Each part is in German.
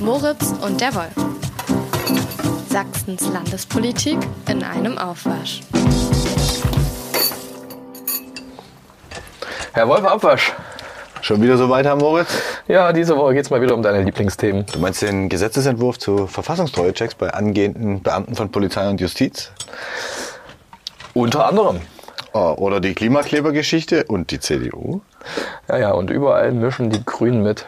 Moritz und der Wolf. Sachsens Landespolitik in einem Aufwasch. Herr Wolf, Abwasch. Schon wieder so weiter, Moritz? Ja, diese Woche geht es mal wieder um deine Lieblingsthemen. Du meinst den Gesetzesentwurf zu Verfassungstreuechecks bei angehenden Beamten von Polizei und Justiz? Unter anderem. Oh, oder die Klimaklebergeschichte und die CDU? Ja, ja, und überall mischen die Grünen mit.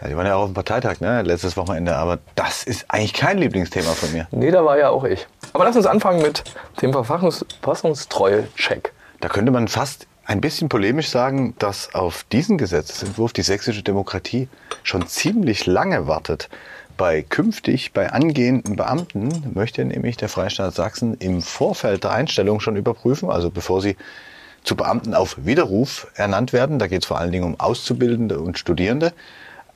Ja, die waren ja auch auf dem Parteitag, ne? Letztes Wochenende, aber das ist eigentlich kein Lieblingsthema von mir. Nee, da war ja auch ich. Aber lass uns anfangen mit dem Verfassungstreue-Check. Da könnte man fast ein bisschen polemisch sagen, dass auf diesen Gesetzesentwurf die sächsische Demokratie schon ziemlich lange wartet. Bei künftig, bei angehenden Beamten möchte nämlich der Freistaat Sachsen im Vorfeld der Einstellung schon überprüfen, also bevor sie zu Beamten auf Widerruf ernannt werden, da geht es vor allen Dingen um Auszubildende und Studierende,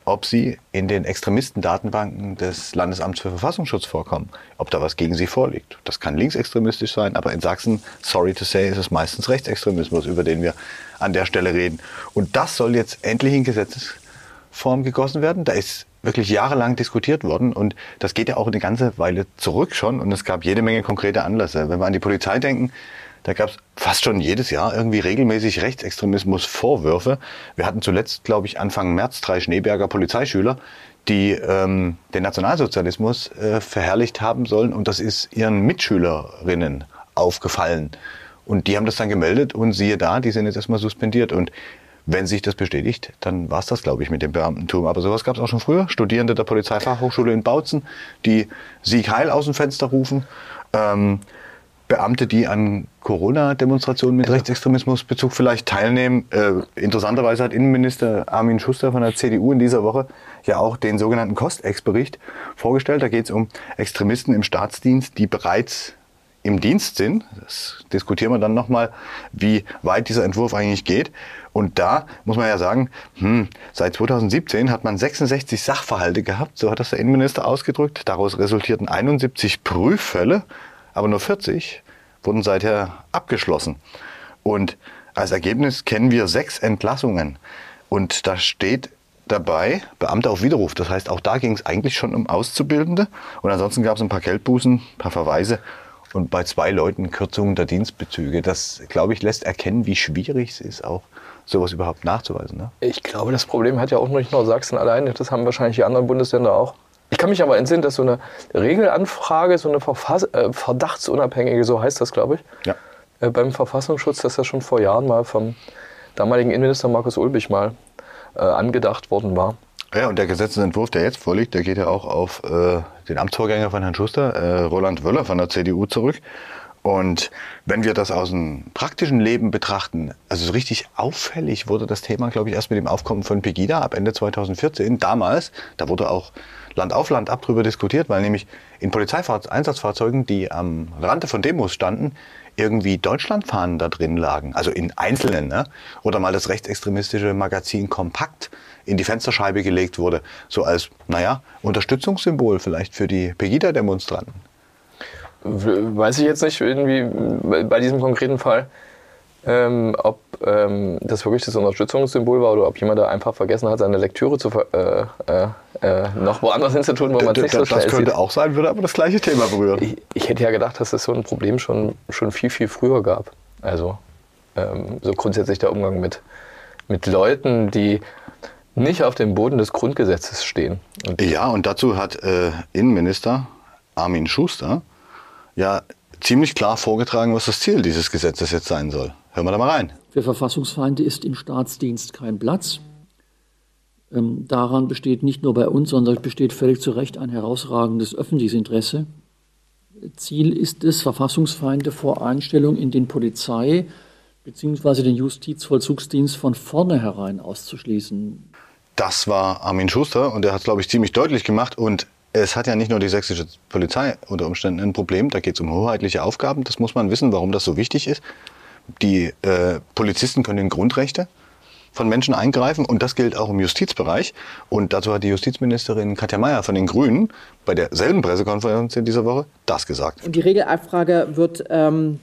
ob sie in den Extremistendatenbanken des Landesamts für Verfassungsschutz vorkommen, ob da was gegen sie vorliegt. Das kann linksextremistisch sein, aber in Sachsen, sorry to say, ist es meistens Rechtsextremismus, über den wir an der Stelle reden. Und das soll jetzt endlich in Gesetzesform gegossen werden. Da ist wirklich jahrelang diskutiert worden und das geht ja auch eine ganze Weile zurück schon und es gab jede Menge konkrete Anlässe. Wenn wir an die Polizei denken, da gab es fast schon jedes Jahr irgendwie regelmäßig Rechtsextremismus-Vorwürfe. Wir hatten zuletzt, glaube ich, Anfang März drei Schneeberger Polizeischüler, die ähm, den Nationalsozialismus äh, verherrlicht haben sollen. Und das ist ihren Mitschülerinnen aufgefallen. Und die haben das dann gemeldet und siehe da, die sind jetzt erstmal suspendiert. Und wenn sich das bestätigt, dann war es das, glaube ich, mit dem Beamtentum. Aber sowas gab es auch schon früher. Studierende der Polizeifachhochschule in Bautzen, die Sieg Heil aus dem Fenster rufen. Ähm, Beamte, die an Corona-Demonstrationen mit Rechtsextremismusbezug vielleicht teilnehmen. Äh, interessanterweise hat Innenminister Armin Schuster von der CDU in dieser Woche ja auch den sogenannten Kostex-Bericht vorgestellt. Da geht es um Extremisten im Staatsdienst, die bereits im Dienst sind. Das diskutieren wir dann nochmal, wie weit dieser Entwurf eigentlich geht. Und da muss man ja sagen, hm, seit 2017 hat man 66 Sachverhalte gehabt, so hat das der Innenminister ausgedrückt. Daraus resultierten 71 Prüffälle aber nur 40 wurden seither abgeschlossen. Und als Ergebnis kennen wir sechs Entlassungen. Und da steht dabei Beamte auf Widerruf. Das heißt, auch da ging es eigentlich schon um Auszubildende. Und ansonsten gab es ein paar Geldbußen, ein paar Verweise und bei zwei Leuten Kürzungen der Dienstbezüge. Das, glaube ich, lässt erkennen, wie schwierig es ist, auch sowas überhaupt nachzuweisen. Ne? Ich glaube, das Problem hat ja auch nicht nur Sachsen alleine. Das haben wahrscheinlich die anderen Bundesländer auch. Ich kann mich aber entsinnen, dass so eine Regelanfrage, so eine Verfass äh, verdachtsunabhängige, so heißt das, glaube ich, ja. äh, beim Verfassungsschutz, dass das schon vor Jahren mal vom damaligen Innenminister Markus Ulbich mal äh, angedacht worden war. Ja, und der Gesetzentwurf, der jetzt vorliegt, der geht ja auch auf äh, den Amtsvorgänger von Herrn Schuster, äh, Roland Wöller von der CDU zurück. Und wenn wir das aus dem praktischen Leben betrachten, also so richtig auffällig wurde das Thema, glaube ich, erst mit dem Aufkommen von Pegida ab Ende 2014. Damals, da wurde auch Land auf Land ab drüber diskutiert, weil nämlich in Polizeieinsatzfahrzeugen, die am Rande von Demos standen, irgendwie Deutschlandfahnen da drin lagen, also in einzelnen, ne? oder mal das rechtsextremistische Magazin Kompakt in die Fensterscheibe gelegt wurde, so als, naja, Unterstützungssymbol vielleicht für die Pegida-Demonstranten. Weiß ich jetzt nicht, irgendwie bei diesem konkreten Fall ähm, ob ähm, das wirklich das Unterstützungssymbol war oder ob jemand da einfach vergessen hat, seine Lektüre zu äh, äh, äh, noch woanders hinzutun, wo man es nicht so schnell Das könnte sieht. auch sein, würde aber das gleiche Thema berühren. Ich, ich, hätte ja gedacht, dass es so ein Problem schon, schon viel, viel früher gab. Also ähm, so grundsätzlich der Umgang mit, mit Leuten, die nicht auf dem Boden des Grundgesetzes stehen. Und ja, und dazu hat äh, Innenminister Armin Schuster ja ziemlich klar vorgetragen, was das Ziel dieses Gesetzes jetzt sein soll. Hören wir da mal rein. Für Verfassungsfeinde ist im Staatsdienst kein Platz. Ähm, daran besteht nicht nur bei uns, sondern besteht völlig zu Recht ein herausragendes öffentliches Interesse. Ziel ist es, Verfassungsfeinde vor Einstellung in den Polizei- bzw. den Justizvollzugsdienst von vornherein auszuschließen. Das war Armin Schuster und er hat es, glaube ich, ziemlich deutlich gemacht. Und es hat ja nicht nur die sächsische Polizei unter Umständen ein Problem, da geht es um hoheitliche Aufgaben. Das muss man wissen, warum das so wichtig ist. Die äh, Polizisten können in Grundrechte von Menschen eingreifen und das gilt auch im Justizbereich. Und dazu hat die Justizministerin Katja Mayer von den Grünen bei derselben Pressekonferenz in dieser Woche das gesagt. Die Regelabfrage wird ähm,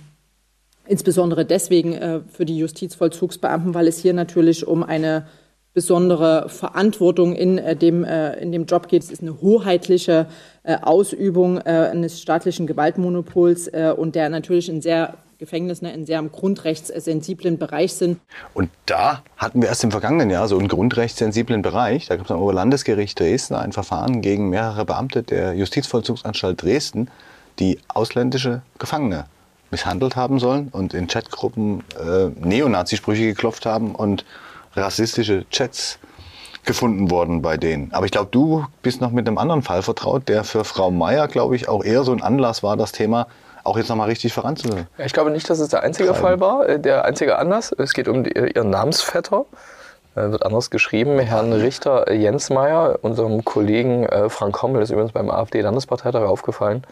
insbesondere deswegen äh, für die Justizvollzugsbeamten, weil es hier natürlich um eine besondere Verantwortung in, äh, dem, äh, in dem Job geht. Es ist eine hoheitliche äh, Ausübung eines staatlichen Gewaltmonopols und der natürlich in sehr Gefängnissen in sehr grundrechtssensiblen Bereich sind. Und da hatten wir erst im vergangenen Jahr so einen grundrechtssensiblen Bereich. Da gab es am Oberlandesgericht Dresden ein Verfahren gegen mehrere Beamte der Justizvollzugsanstalt Dresden, die ausländische Gefangene misshandelt haben sollen und in Chatgruppen äh, Neonazi-Sprüche geklopft haben und rassistische Chats gefunden worden bei denen. Aber ich glaube, du bist noch mit einem anderen Fall vertraut, der für Frau Meier, glaube ich, auch eher so ein Anlass war, das Thema auch jetzt nochmal richtig voranzubringen. Ich glaube nicht, dass es der einzige Fall war, äh, der einzige Anlass. Es geht um die, ihren Namensvetter, äh, wird anders geschrieben, Herrn Richter Jens Meier, unserem Kollegen äh, Frank Hommel, ist übrigens beim AfD-Landesparteitag aufgefallen,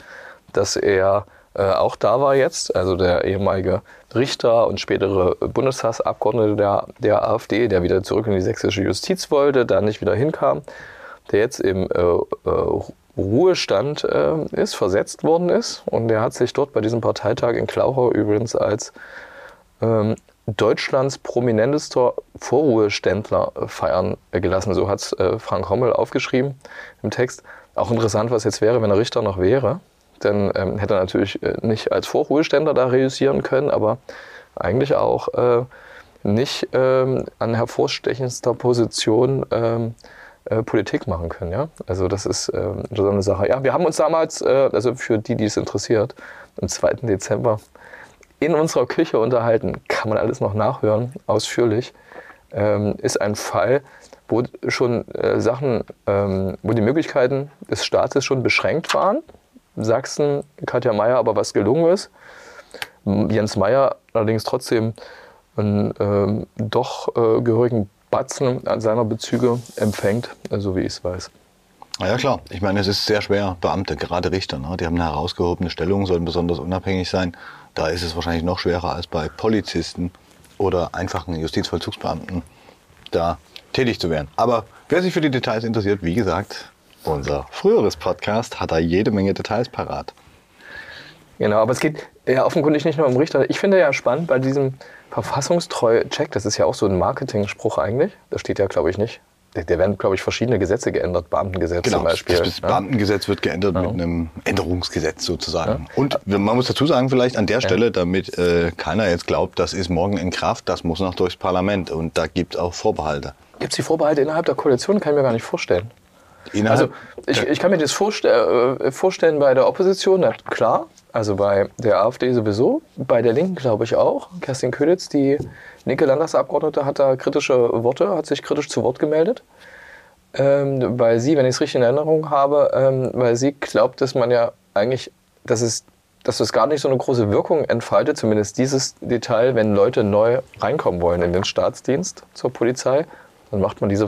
dass er äh, auch da war jetzt, also der ehemalige Richter und spätere Bundestagsabgeordnete der, der AfD, der wieder zurück in die sächsische Justiz wollte, da nicht wieder hinkam, der jetzt im äh, äh, Ruhestand äh, ist, versetzt worden ist. Und der hat sich dort bei diesem Parteitag in Klauchau übrigens als ähm, Deutschlands prominentester Vorruheständler feiern gelassen. So hat es äh, Frank Hommel aufgeschrieben im Text. Auch interessant, was jetzt wäre, wenn er Richter noch wäre. Dann ähm, hätte er natürlich äh, nicht als Vorruheständer da reüssieren können, aber eigentlich auch äh, nicht ähm, an hervorstechendster Position ähm, äh, Politik machen können. Ja? Also das ist äh, so eine Sache. Ja, wir haben uns damals, äh, also für die, die es interessiert, am 2. Dezember in unserer Küche unterhalten. Kann man alles noch nachhören, ausführlich. Ähm, ist ein Fall, wo schon äh, Sachen, ähm, wo die Möglichkeiten des Staates schon beschränkt waren. Sachsen, Katja Mayer aber was gelungen ist. Jens Meyer allerdings trotzdem einen ähm, doch äh, gehörigen Batzen an seiner Bezüge empfängt, so wie ich es weiß. Na ja klar, ich meine, es ist sehr schwer, Beamte, gerade Richter, ne? die haben eine herausgehobene Stellung, sollen besonders unabhängig sein. Da ist es wahrscheinlich noch schwerer als bei Polizisten oder einfachen Justizvollzugsbeamten, da tätig zu werden. Aber wer sich für die Details interessiert, wie gesagt, unser früheres Podcast hat da jede Menge Details parat. Genau, aber es geht ja offenkundig nicht nur um Richter. Ich finde ja spannend bei diesem Verfassungstreue-Check, das ist ja auch so ein Marketing-Spruch eigentlich. Das steht ja, glaube ich, nicht. Da werden, glaube ich, verschiedene Gesetze geändert, Beamtengesetz genau, zum Beispiel. Das Beamtengesetz wird geändert ja. mit einem Änderungsgesetz sozusagen. Ja. Und man muss dazu sagen, vielleicht an der Stelle, damit äh, keiner jetzt glaubt, das ist morgen in Kraft, das muss noch durchs Parlament. Und da gibt es auch Vorbehalte. Gibt es die Vorbehalte innerhalb der Koalition? Kann ich mir gar nicht vorstellen. Innerhalb also ich, ich, kann mir das vorstell, äh, vorstellen bei der Opposition, na, klar, also bei der AfD sowieso, bei der Linken glaube ich auch. Kerstin Köhlitz, die linke Landtagsabgeordnete, hat da kritische Worte, hat sich kritisch zu Wort gemeldet. Ähm, weil sie, wenn ich es richtig in Erinnerung habe, ähm, weil sie glaubt, dass man ja eigentlich, dass es, dass es gar nicht so eine große Wirkung entfaltet, zumindest dieses Detail, wenn Leute neu reinkommen wollen in den Staatsdienst zur Polizei, dann macht man diese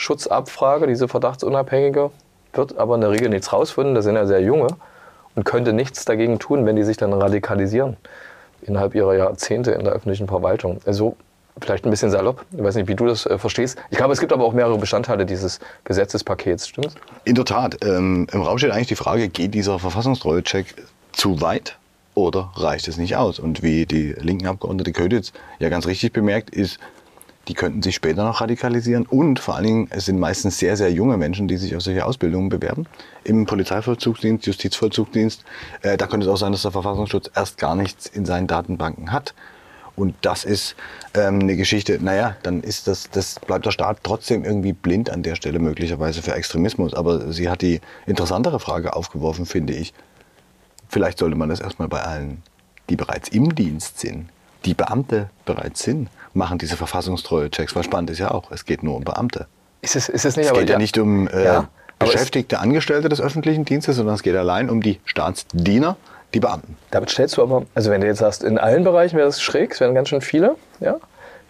Verfassungsschutzabfrage, diese verdachtsunabhängige, wird aber in der Regel nichts rausfinden, das sind ja sehr junge und könnte nichts dagegen tun, wenn die sich dann radikalisieren innerhalb ihrer Jahrzehnte in der öffentlichen Verwaltung. Also vielleicht ein bisschen salopp, ich weiß nicht, wie du das äh, verstehst. Ich glaube, es gibt aber auch mehrere Bestandteile dieses Gesetzespakets, stimmt's? In der Tat. Ähm, Im Raum steht eigentlich die Frage, geht dieser Verfassungstreue-Check zu weit oder reicht es nicht aus? Und wie die linken Abgeordnete Köditz ja ganz richtig bemerkt, ist die könnten sich später noch radikalisieren. Und vor allen Dingen, es sind meistens sehr, sehr junge Menschen, die sich auf solche Ausbildungen bewerben. Im Polizeivollzugsdienst, Justizvollzugsdienst. Äh, da könnte es auch sein, dass der Verfassungsschutz erst gar nichts in seinen Datenbanken hat. Und das ist ähm, eine Geschichte, naja, dann ist das, das bleibt der Staat trotzdem irgendwie blind an der Stelle möglicherweise für Extremismus. Aber sie hat die interessantere Frage aufgeworfen, finde ich. Vielleicht sollte man das erstmal bei allen, die bereits im Dienst sind, die Beamte bereits sind, machen diese verfassungstreue Checks. Weil spannend ist ja auch, es geht nur um Beamte. Ist es, ist es nicht, es aber geht ja, nicht um äh, ja, beschäftigte Angestellte des öffentlichen Dienstes, sondern es geht allein um die Staatsdiener, die Beamten. Damit stellst du aber, also wenn du jetzt sagst, in allen Bereichen wäre das schräg, es wären ganz schön viele, ja,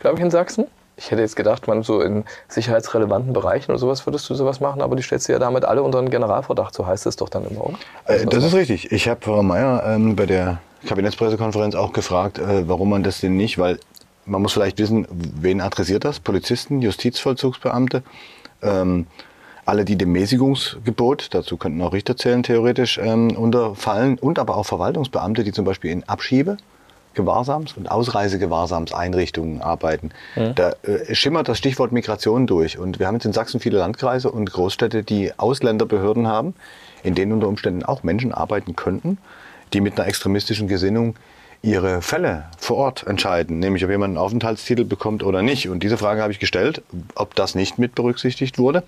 glaube ich, in Sachsen. Ich hätte jetzt gedacht, man so in sicherheitsrelevanten Bereichen oder sowas würdest du sowas machen, aber die stellst du ja damit alle unter einen Generalverdacht, so heißt es doch dann immer, oder? Äh, das ist richtig. Ich habe Frau Mayer ähm, bei der Kabinettspressekonferenz auch gefragt, äh, warum man das denn nicht, weil man muss vielleicht wissen, wen adressiert das? Polizisten, Justizvollzugsbeamte, ähm, alle, die dem Mäßigungsgebot, dazu könnten auch Richter zählen theoretisch, ähm, unterfallen und aber auch Verwaltungsbeamte, die zum Beispiel in Abschiebe Gewahrsams und Ausreisegewahrsamseinrichtungen arbeiten. Mhm. Da äh, schimmert das Stichwort Migration durch. Und wir haben jetzt in Sachsen viele Landkreise und Großstädte, die Ausländerbehörden haben, in denen unter Umständen auch Menschen arbeiten könnten, die mit einer extremistischen Gesinnung ihre Fälle vor Ort entscheiden, nämlich ob jemand einen Aufenthaltstitel bekommt oder nicht. Und diese Frage habe ich gestellt, ob das nicht mit berücksichtigt wurde.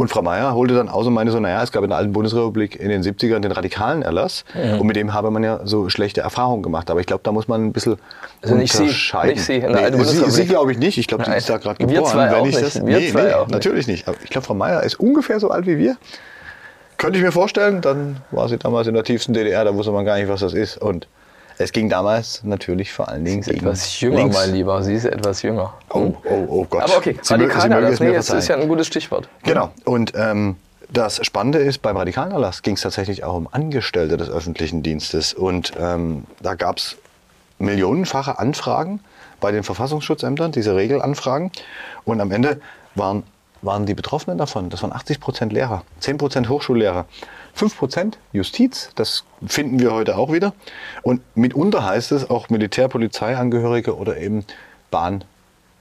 Und Frau Mayer holte dann aus und meinte so, naja, es gab in der alten Bundesrepublik in den 70ern den radikalen Erlass ja. und mit dem habe man ja so schlechte Erfahrungen gemacht. Aber ich glaube, da muss man ein bisschen also nicht unterscheiden. Sie, nicht Sie, in der alten sie, sie glaube ich nicht. Ich glaube, sie ist da gerade geboren. Wir zwei wenn ich nicht. das, wir nee, zwei nee, auch natürlich nicht. Aber ich glaube, Frau Mayer ist ungefähr so alt wie wir. Könnte ich mir vorstellen, dann war sie damals in der tiefsten DDR, da wusste man gar nicht, was das ist. Und es ging damals natürlich vor allen Dingen Sie ist etwas jünger, links. mein Lieber. Sie ist etwas jünger. Oh, oh, oh Gott. Aber okay, Sie radikaler Erlass, nee, das ist ja ein gutes Stichwort. Genau. Und ähm, das Spannende ist, beim radikalen Erlass ging es tatsächlich auch um Angestellte des öffentlichen Dienstes. Und ähm, da gab es millionenfache Anfragen bei den Verfassungsschutzämtern, diese Regelanfragen. Und am Ende waren, waren die Betroffenen davon, das waren 80 Prozent Lehrer, 10 Prozent Hochschullehrer. 5% Justiz, das finden wir heute auch wieder. Und mitunter heißt es auch Militärpolizeiangehörige oder eben Bahn,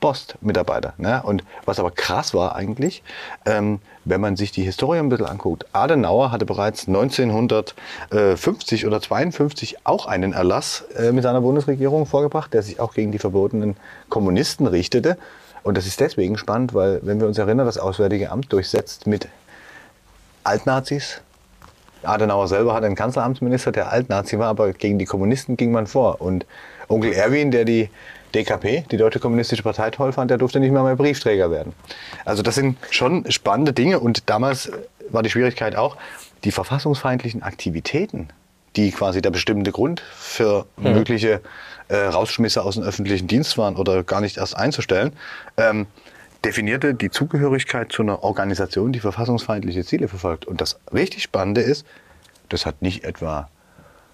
Post-Mitarbeiter. Ne? Und was aber krass war eigentlich, ähm, wenn man sich die Historie ein bisschen anguckt. Adenauer hatte bereits 1950 oder 52 auch einen Erlass äh, mit seiner Bundesregierung vorgebracht, der sich auch gegen die verbotenen Kommunisten richtete. Und das ist deswegen spannend, weil, wenn wir uns erinnern, das Auswärtige Amt durchsetzt mit Altnazis, Adenauer selber hat einen Kanzleramtsminister, der Altnazi war, aber gegen die Kommunisten ging man vor. Und Onkel Erwin, der die DKP, die Deutsche Kommunistische Partei, toll fand, der durfte nicht mehr mehr Briefträger werden. Also das sind schon spannende Dinge. Und damals war die Schwierigkeit auch, die verfassungsfeindlichen Aktivitäten, die quasi der bestimmte Grund für mhm. mögliche äh, Rausschmisse aus dem öffentlichen Dienst waren oder gar nicht erst einzustellen, ähm, definierte die Zugehörigkeit zu einer Organisation, die verfassungsfeindliche Ziele verfolgt. Und das richtig Spannende ist, das hat nicht etwa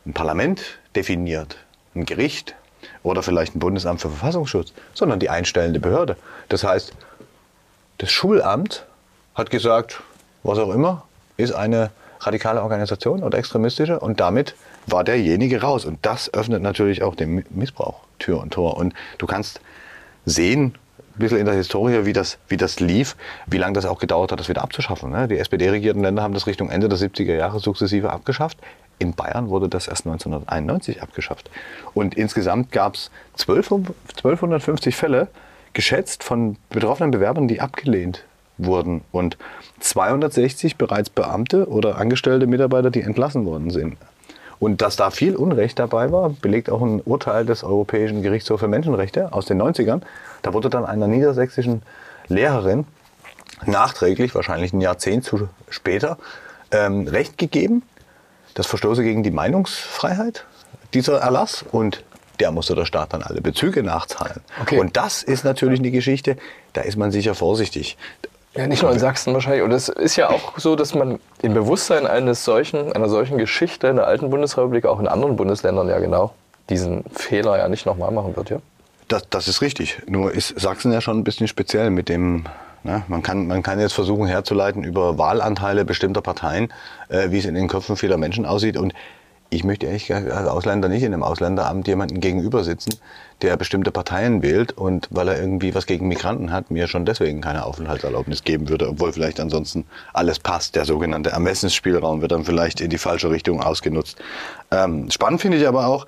ein Parlament definiert, ein Gericht oder vielleicht ein Bundesamt für Verfassungsschutz, sondern die einstellende Behörde. Das heißt, das Schulamt hat gesagt, was auch immer, ist eine radikale Organisation oder extremistische und damit war derjenige raus. Und das öffnet natürlich auch dem Missbrauch Tür und Tor. Und du kannst sehen, bisschen in der Historie, wie das, wie das lief, wie lange das auch gedauert hat, das wieder abzuschaffen. Ne? Die SPD-regierten Länder haben das Richtung Ende der 70er Jahre sukzessive abgeschafft. In Bayern wurde das erst 1991 abgeschafft. Und insgesamt gab es 1250 Fälle, geschätzt von betroffenen Bewerbern, die abgelehnt wurden. Und 260 bereits Beamte oder angestellte Mitarbeiter, die entlassen worden sind. Und dass da viel Unrecht dabei war, belegt auch ein Urteil des Europäischen Gerichtshofs für Menschenrechte aus den 90ern. Da wurde dann einer niedersächsischen Lehrerin nachträglich, wahrscheinlich ein Jahrzehnt zu später, ähm, Recht gegeben. Das verstoße gegen die Meinungsfreiheit, dieser Erlass. Und der musste der Staat dann alle Bezüge nachzahlen. Okay. Und das ist natürlich eine Geschichte, da ist man sicher vorsichtig. Ja, nicht nur in Sachsen wahrscheinlich. Und es ist ja auch so, dass man im Bewusstsein eines solchen, einer solchen Geschichte in der alten Bundesrepublik, auch in anderen Bundesländern ja genau, diesen Fehler ja nicht nochmal machen wird, ja? Das, das ist richtig. Nur ist Sachsen ja schon ein bisschen speziell mit dem, ne, man, kann, man kann jetzt versuchen herzuleiten über Wahlanteile bestimmter Parteien, äh, wie es in den Köpfen vieler Menschen aussieht. Und ich möchte ehrlich gesagt als Ausländer nicht in einem Ausländeramt jemanden gegenüber sitzen, der bestimmte Parteien wählt und weil er irgendwie was gegen Migranten hat, mir schon deswegen keine Aufenthaltserlaubnis geben würde, obwohl vielleicht ansonsten alles passt. Der sogenannte Ermessensspielraum wird dann vielleicht in die falsche Richtung ausgenutzt. Ähm, spannend finde ich aber auch,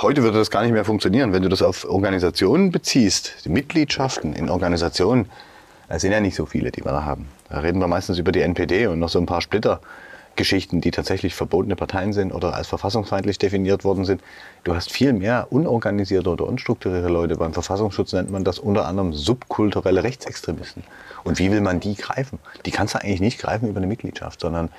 heute würde das gar nicht mehr funktionieren, wenn du das auf Organisationen beziehst, die Mitgliedschaften in Organisationen, es sind ja nicht so viele, die wir da haben. Da reden wir meistens über die NPD und noch so ein paar Splitter. Geschichten, die tatsächlich verbotene Parteien sind oder als verfassungsfeindlich definiert worden sind. Du hast viel mehr unorganisierte oder unstrukturierte Leute. Beim Verfassungsschutz nennt man das unter anderem subkulturelle Rechtsextremisten. Und wie will man die greifen? Die kannst du eigentlich nicht greifen über eine Mitgliedschaft, sondern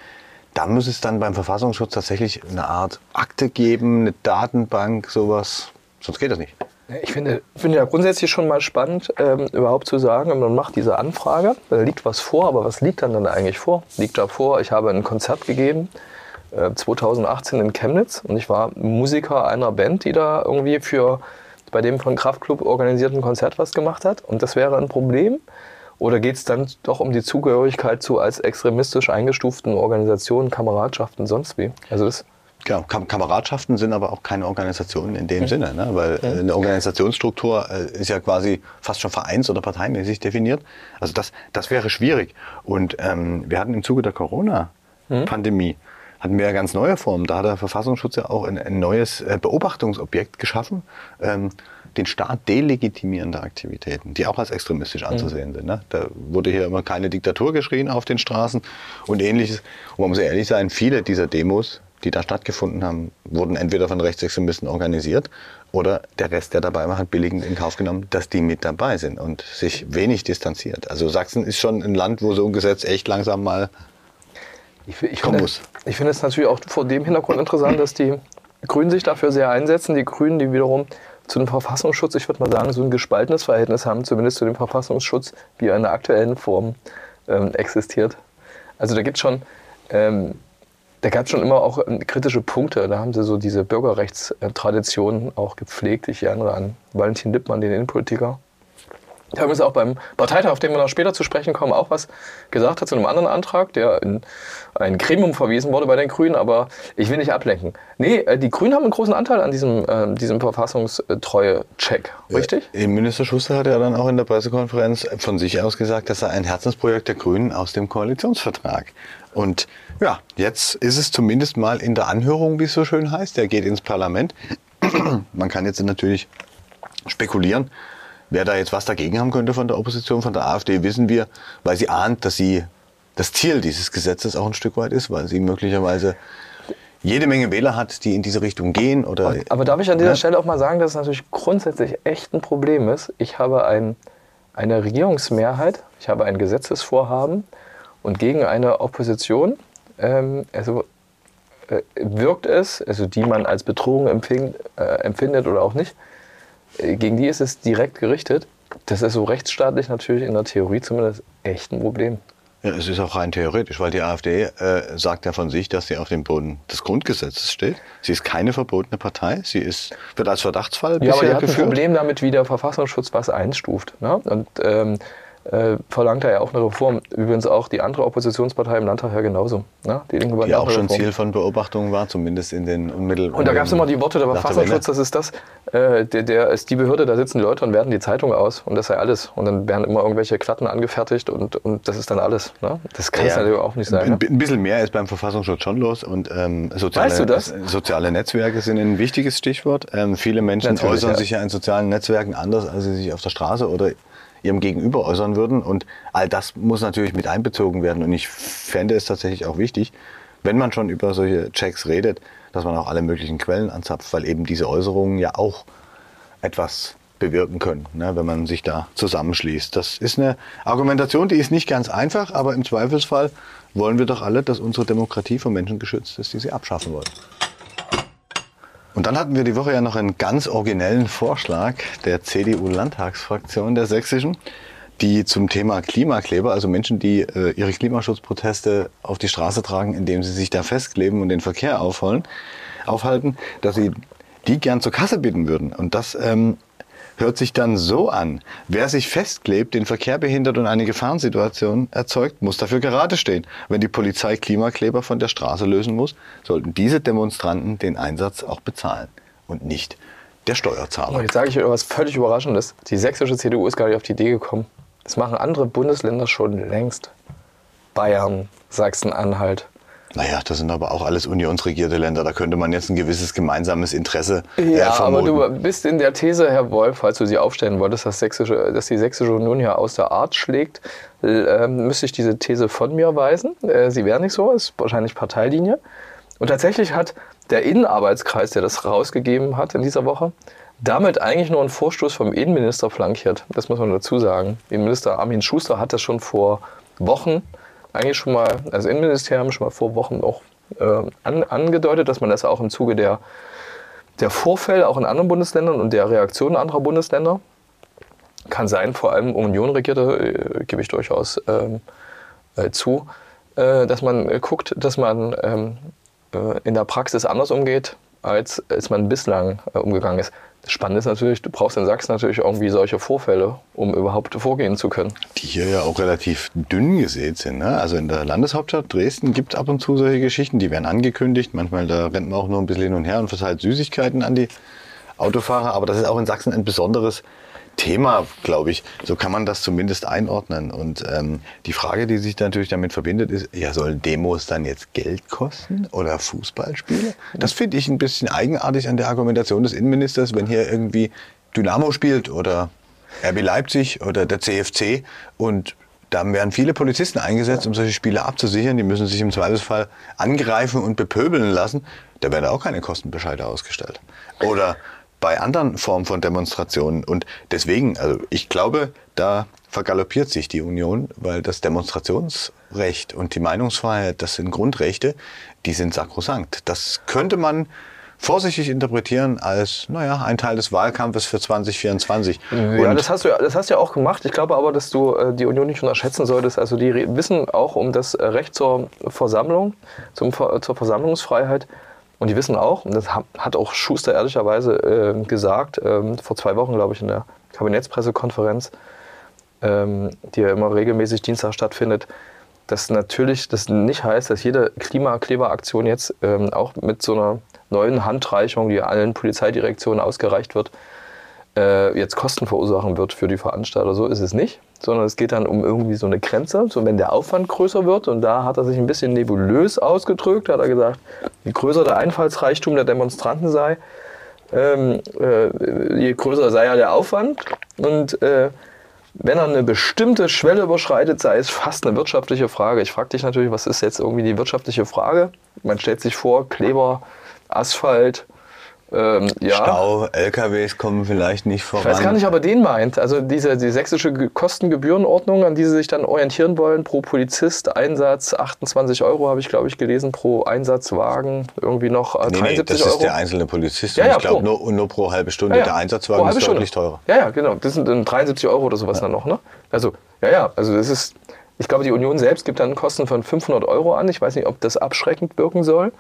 da muss es dann beim Verfassungsschutz tatsächlich eine Art Akte geben, eine Datenbank, sowas. Sonst geht das nicht. Ich finde, finde ja grundsätzlich schon mal spannend, ähm, überhaupt zu sagen, man macht diese Anfrage, da liegt was vor, aber was liegt dann dann eigentlich vor? Liegt da vor, ich habe ein Konzert gegeben, äh, 2018 in Chemnitz und ich war Musiker einer Band, die da irgendwie für bei dem von Kraftklub organisierten Konzert was gemacht hat und das wäre ein Problem? Oder geht es dann doch um die Zugehörigkeit zu als extremistisch eingestuften Organisationen, Kameradschaften, sonst wie? Also das Ja, Kam Kameradschaften sind aber auch keine Organisationen in dem mhm. Sinne, ne? weil mhm. eine Organisationsstruktur äh, ist ja quasi fast schon vereins- oder parteimäßig definiert. Also das, das wäre schwierig. Und ähm, wir hatten im Zuge der Corona-Pandemie mhm. hatten wir ja ganz neue Formen. Da hat der Verfassungsschutz ja auch ein, ein neues äh, Beobachtungsobjekt geschaffen. Ähm, den Staat delegitimierende Aktivitäten, die auch als extremistisch anzusehen mhm. sind. Ne? Da wurde hier immer keine Diktatur geschrien auf den Straßen und ähnliches. Und man muss ehrlich sein, viele dieser Demos, die da stattgefunden haben, wurden entweder von Rechtsextremisten organisiert oder der Rest, der dabei war, hat billigend in Kauf genommen, dass die mit dabei sind und sich wenig distanziert. Also Sachsen ist schon ein Land, wo so ein Gesetz echt langsam mal ich, ich kommen finde, muss. Ich finde es natürlich auch vor dem Hintergrund interessant, dass die Grünen sich dafür sehr einsetzen. Die Grünen, die wiederum zu dem Verfassungsschutz, ich würde mal sagen, so ein gespaltenes Verhältnis haben, zumindest zu dem Verfassungsschutz, wie er in der aktuellen Form ähm, existiert. Also da gibt schon, ähm, da gab es schon immer auch ähm, kritische Punkte. Da haben sie so diese Bürgerrechtstradition auch gepflegt. Ich erinnere an Valentin Lippmann, den Innenpolitiker, der übrigens auch beim Parteitag, auf den wir noch später zu sprechen kommen, auch was gesagt hat zu einem anderen Antrag, der in ein Gremium verwiesen wurde bei den Grünen, aber ich will nicht ablenken. Nee, äh, die Grünen haben einen großen Anteil an diesem, äh, diesem Verfassungstreue-Check, richtig? Ja, Minister Schuster hat ja dann auch in der Pressekonferenz von sich aus gesagt, das sei ein Herzensprojekt der Grünen aus dem Koalitionsvertrag. Und ja, jetzt ist es zumindest mal in der Anhörung, wie es so schön heißt. Der geht ins Parlament. Man kann jetzt natürlich spekulieren, Wer da jetzt was dagegen haben könnte von der Opposition, von der AfD, wissen wir, weil sie ahnt, dass sie das Ziel dieses Gesetzes auch ein Stück weit ist, weil sie möglicherweise jede Menge Wähler hat, die in diese Richtung gehen. Oder, Aber darf ich an dieser ja? Stelle auch mal sagen, dass es natürlich grundsätzlich echt ein Problem ist. Ich habe ein, eine Regierungsmehrheit, ich habe ein Gesetzesvorhaben und gegen eine Opposition, ähm, also äh, wirkt es, also die man als Bedrohung empfind, äh, empfindet oder auch nicht, gegen die ist es direkt gerichtet. Das ist so rechtsstaatlich natürlich in der Theorie zumindest echt ein Problem. Ja, es ist auch rein theoretisch, weil die AfD äh, sagt ja von sich, dass sie auf dem Boden des Grundgesetzes steht. Sie ist keine verbotene Partei. Sie ist, wird als Verdachtsfall ja, bisher aber die hat geführt. ein Problem damit, wie der Verfassungsschutz was einstuft. Ne? Und ähm, äh, verlangt er ja auch eine Reform. Übrigens auch die andere Oppositionspartei im Landtag ja genauso. Ne? Die, Linke die auch schon Reform. Ziel von Beobachtungen war, zumindest in den unmittelbaren. Und da gab es immer die Worte, der Verfassungsschutz, das ist das, äh, der, der, ist die Behörde, da sitzen die Leute und werten die Zeitung aus und das sei alles. Und dann werden immer irgendwelche Klatten angefertigt und, und das ist dann alles. Ne? Das kann es ja, natürlich auch nicht sein. Ein, ne? ein bisschen mehr ist beim Verfassungsschutz schon los und ähm, soziale, weißt du das? soziale Netzwerke sind ein wichtiges Stichwort. Ähm, viele Menschen natürlich, äußern ja. sich ja in sozialen Netzwerken anders, als sie sich auf der Straße oder ihrem Gegenüber äußern würden. Und all das muss natürlich mit einbezogen werden. Und ich fände es tatsächlich auch wichtig, wenn man schon über solche Checks redet, dass man auch alle möglichen Quellen anzapft, weil eben diese Äußerungen ja auch etwas bewirken können, ne, wenn man sich da zusammenschließt. Das ist eine Argumentation, die ist nicht ganz einfach, aber im Zweifelsfall wollen wir doch alle, dass unsere Demokratie von Menschen geschützt ist, die sie abschaffen wollen. Und dann hatten wir die Woche ja noch einen ganz originellen Vorschlag der CDU-Landtagsfraktion der Sächsischen, die zum Thema Klimakleber, also Menschen, die äh, ihre Klimaschutzproteste auf die Straße tragen, indem sie sich da festkleben und den Verkehr aufhalten, aufhalten dass sie die gern zur Kasse bitten würden. Und das ähm, hört sich dann so an. Wer sich festklebt, den Verkehr behindert und eine Gefahrensituation erzeugt, muss dafür gerade stehen. Wenn die Polizei Klimakleber von der Straße lösen muss, sollten diese Demonstranten den Einsatz auch bezahlen und nicht der Steuerzahler. Und jetzt sage ich etwas völlig Überraschendes. Die sächsische CDU ist gar nicht auf die Idee gekommen. Das machen andere Bundesländer schon längst. Bayern, Sachsen-Anhalt. Naja, das sind aber auch alles unionsregierte Länder. Da könnte man jetzt ein gewises gemeinsames Interesse äh, Ja, aber du bist in der These, Herr Wolf, falls du sie aufstellen wolltest, dass, Sächsische, dass die Sächsische Union ja aus der Art schlägt, äh, müsste ich diese These von mir weisen. Äh, sie wäre nicht so, ist wahrscheinlich Parteilinie. Und tatsächlich hat der Innenarbeitskreis, der das rausgegeben hat in dieser Woche, damit eigentlich nur einen Vorstoß vom Innenminister flankiert. Das muss man dazu sagen. Innenminister Armin Schuster hat das schon vor Wochen eigentlich schon mal, also Innenministerium schon mal vor Wochen auch äh, an, angedeutet, dass man das auch im Zuge der, der Vorfälle auch in anderen Bundesländern und der Reaktionen anderer Bundesländer kann sein, vor allem Union regierte, äh, gebe ich durchaus ähm, äh, zu, äh, dass man guckt, dass man ähm, äh, in der Praxis anders umgeht als, als man bislang äh, umgegangen ist. Das Spannende ist natürlich, du brauchst in Sachsen natürlich irgendwie solche Vorfälle, um überhaupt vorgehen zu können. Die hier ja auch relativ dünn gesät sind. Ne? Also in der Landeshauptstadt Dresden gibt es ab und zu solche Geschichten, die werden angekündigt. Manchmal da rennt man auch nur ein bisschen hin und her und verteilt Süßigkeiten an die Autofahrer. Aber das ist auch in Sachsen ein besonderes Thema, glaube ich. So kann man das zumindest einordnen. Und ähm, die Frage, die sich natürlich damit verbindet, ist, ja, sollen Demos dann jetzt Geld kosten oder Fußballspiele? Das finde ich ein bisschen eigenartig an der Argumentation des Innenministers, wenn hier irgendwie Dynamo spielt oder RB Leipzig oder der CFC und da werden viele Polizisten eingesetzt, um solche Spiele abzusichern. Die müssen sich im Zweifelsfall angreifen und bepöbeln lassen. Da werden auch keine Kostenbescheide ausgestellt. Oder bei anderen Formen von Demonstrationen. Und deswegen, also ich glaube, da vergaloppiert sich die Union, weil das Demonstrationsrecht und die Meinungsfreiheit, das sind Grundrechte, die sind sakrosankt. Das könnte man vorsichtig interpretieren als, naja, ein Teil des Wahlkampfes für 2024. Ja, das hast, du, das hast du ja auch gemacht. Ich glaube aber, dass du äh, die Union nicht unterschätzen solltest. Also die wissen auch um das Recht zur Versammlung, zum, zur Versammlungsfreiheit. Und die wissen auch, und das hat auch Schuster ehrlicherweise äh, gesagt, ähm, vor zwei Wochen, glaube ich, in der Kabinettspressekonferenz, ähm, die ja immer regelmäßig Dienstag stattfindet, dass natürlich das nicht heißt, dass jede Klimakleberaktion jetzt ähm, auch mit so einer neuen Handreichung, die allen Polizeidirektionen ausgereicht wird, äh, jetzt Kosten verursachen wird für die Veranstalter. So ist es nicht, sondern es geht dann um irgendwie so eine Grenze. So, wenn der Aufwand größer wird, und da hat er sich ein bisschen nebulös ausgedrückt, hat er gesagt, je größer der Einfallsreichtum der Demonstranten sei, ähm, äh, je größer sei ja der Aufwand. Und äh, wenn er eine bestimmte Schwelle überschreitet, sei es fast eine wirtschaftliche Frage. Ich frage dich natürlich, was ist jetzt irgendwie die wirtschaftliche Frage? Man stellt sich vor, Kleber, Asphalt, ähm, ja. Stau, LKWs kommen vielleicht nicht voran. Ich weiß gar nicht, ob er den meint. Also diese die sächsische Kostengebührenordnung, an die sie sich dann orientieren wollen, pro Polizist Einsatz 28 Euro, habe ich glaube ich gelesen, pro Einsatzwagen irgendwie noch äh, 73 nee, nee, das Euro. ist der einzelne Polizist. Ja, ja, ich glaube nur, nur pro halbe Stunde. Ja. Der Einsatzwagen ist Stunde. deutlich teurer. Ja, ja, genau. Das sind dann 73 Euro oder sowas dann noch. Ne? Also, ja, ja, also das ist, ich glaube, die Union selbst gibt dann Kosten von 500 Euro an. Ich weiß nicht, ob das abschreckend wirken soll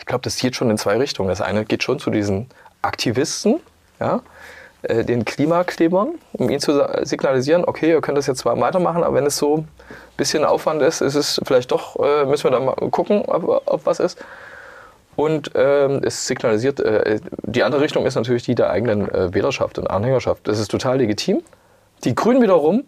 ich glaube, das geht schon in zwei Richtungen. Das eine geht schon zu diesen Aktivisten, ja, äh, den Klimaklebern, um ihnen zu signalisieren, okay, ihr könnt das jetzt zwar weitermachen, aber wenn es so ein bisschen Aufwand ist, ist es vielleicht doch, äh, müssen wir da mal gucken, ob, ob was ist. Und ähm, es signalisiert, äh, die andere Richtung ist natürlich die der eigenen äh, Wählerschaft und Anhängerschaft. Das ist total legitim. Die Grünen wiederum,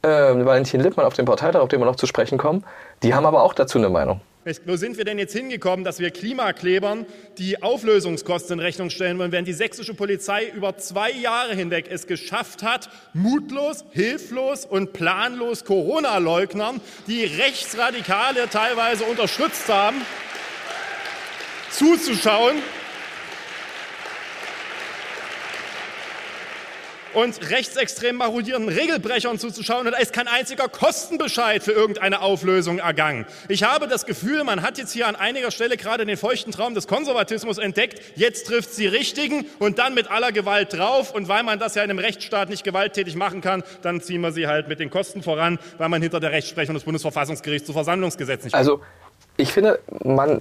äh, Valentin Lippmann auf dem Parteitag, auf den wir noch zu sprechen kommen, die haben aber auch dazu eine Meinung. Wo sind wir denn jetzt hingekommen, dass wir Klimaklebern die Auflösungskosten in Rechnung stellen wollen, während die sächsische Polizei über zwei Jahre hinweg es geschafft hat, mutlos, hilflos und planlos Corona-Leugnern, die Rechtsradikale teilweise unterstützt haben, zuzuschauen und rechtsextrem marodierenden Regelbrechern zuzuschauen und da ist kein einziger Kostenbescheid für irgendeine Auflösung ergangen. Ich habe das Gefühl, man hat jetzt hier an einiger Stelle gerade den feuchten Traum des Konservatismus entdeckt. Jetzt trifft sie Richtigen und dann mit aller Gewalt drauf. Und weil man das ja in einem Rechtsstaat nicht gewalttätig machen kann, dann ziehen wir sie halt mit den Kosten voran, weil man hinter der Rechtsprechung des Bundesverfassungsgerichts zu Versammlungsgesetz nicht Also ich finde, man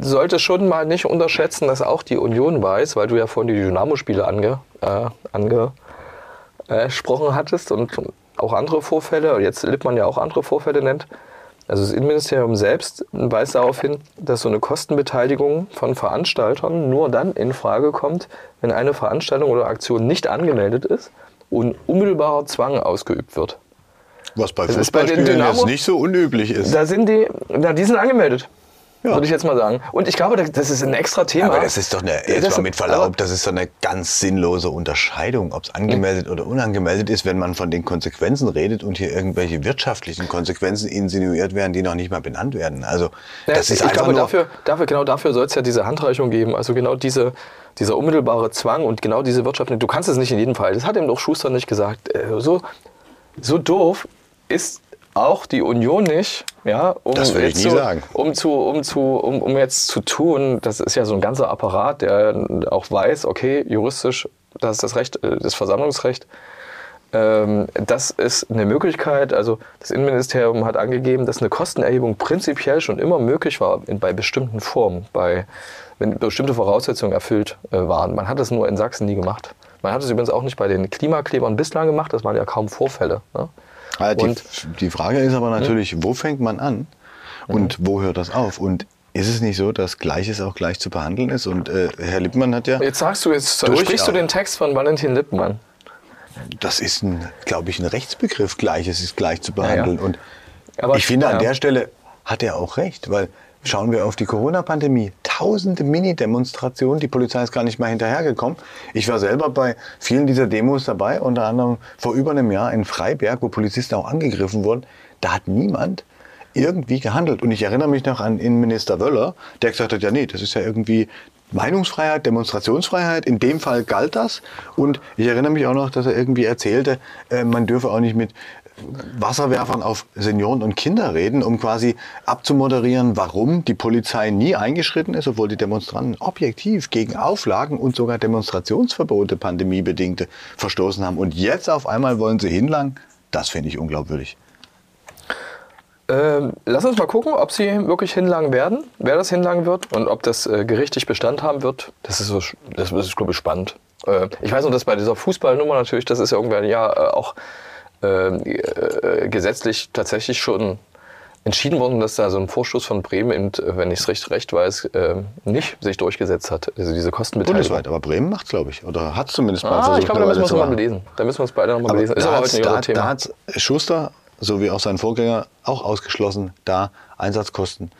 sollte schon mal nicht unterschätzen, dass auch die Union weiß, weil du ja vorhin die Dynamo-Spiele ange, äh, ange gesprochen hattest und auch andere Vorfälle, und jetzt Lippmann ja auch andere Vorfälle nennt. Also das Innenministerium selbst weist darauf hin, dass so eine Kostenbeteiligung von Veranstaltern nur dann in Frage kommt, wenn eine Veranstaltung oder Aktion nicht angemeldet ist und unmittelbarer Zwang ausgeübt wird. Was bei Fußballspielen jetzt nicht so unüblich ist. Da sind die, na, die sind angemeldet. Ja. Würde ich jetzt mal sagen. Und ich glaube, das ist ein extra Thema. Aber das ist doch eine, jetzt das, mal mit Verlaub, das ist doch eine ganz sinnlose Unterscheidung, ob es angemeldet mhm. oder unangemeldet ist, wenn man von den Konsequenzen redet und hier irgendwelche wirtschaftlichen Konsequenzen insinuiert werden, die noch nicht mal benannt werden. Also ja, das ist ich einfach glaube, nur dafür, dafür, genau dafür soll es ja diese Handreichung geben. Also genau diese, dieser unmittelbare Zwang und genau diese Wirtschaft. Du kannst es nicht in jedem Fall. Das hat eben doch Schuster nicht gesagt. Äh, so, so doof ist auch die Union nicht, ja, um, das will ich nie zu, sagen. Um, zu, um, zu, um, um jetzt zu tun, das ist ja so ein ganzer Apparat, der auch weiß, okay, juristisch, das ist das Recht, äh, das Versammlungsrecht, Ähm, das ist eine Möglichkeit. Also das Innenministerium hat angegeben, dass eine Kostenerhebung prinzipiell schon immer möglich war in, bei bestimmten Formen, bei, wenn bestimmte Voraussetzungen erfüllt äh, waren. Man hat das nur in Sachsen nie gemacht. Man hat es übrigens auch nicht bei den Klimaklebern bislang gemacht. Das waren ja kaum Vorfälle. Ne? Also die, die, Frage ist aber natürlich, hm? wo fängt man an und mhm. wo hört das auf? Und ist es nicht so, dass Gleiches auch gleich zu behandeln ist? Und äh, Herr Lippmann hat ja. Jetzt sagst du, jetzt sprichst du den Text von Valentin Lippmann. Das ist, ein, glaube ich, ein Rechtsbegriff. Gleiches ist gleich zu behandeln. Ja, ja. Und Aber ich finde, ja. an der Stelle hat er auch recht, weil schauen wir auf die Corona-Pandemie. Tausende Mini-Demonstrationen, die Polizei ist gar nicht mehr hinterhergekommen. Ich war selber bei vielen dieser Demos dabei, unter anderem vor über einem Jahr in Freiberg, wo Polizisten auch angegriffen wurden. Da hat niemand irgendwie gehandelt. Und ich erinnere mich noch an Innenminister Wöller, der gesagt hat, ja nee, das ist ja irgendwie Meinungsfreiheit, Demonstrationsfreiheit, in dem Fall galt das. Und ich erinnere mich auch noch, dass er irgendwie erzählte, äh, man dürfe auch nicht mit Wasserwerfern auf Senioren und Kinder reden, um quasi abzumoderieren, warum die Polizei nie eingeschritten ist, obwohl die Demonstranten objektiv gegen Auflagen und sogar Demonstrationsverbote, pandemiebedingte, verstoßen haben. Und jetzt auf einmal wollen sie hinlangen. Das finde ich unglaubwürdig. Ähm, lass uns mal gucken, ob sie wirklich hinlangen werden, wer das hinlangen wird und ob das äh, gerichtlich Bestand haben wird. Das ist, so, das ist glaube ich, spannend. Äh, ich weiß noch, dass bei dieser Fußballnummer natürlich, das ist ja irgendwann ja äh, auch äh, gesetzlich tatsächlich schon entschieden worden, dass da so ein Vorstoß von Bremen, eben, wenn ich es recht, recht weiß, ähm, nicht sich durchgesetzt hat. Also diese Kostenbeteiligung. Bundesweit, aber Bremen macht es, glaube ich. Oder hat es zumindest mal. Ah, ich glaube, da müssen wir es mal belesen. Da müssen wir es beide nochmal belesen. Ist aber heute nicht da, Thema. Da hat Schuster so wie auch sein Vorgänger, auch ausgeschlossen, da Einsatzkosten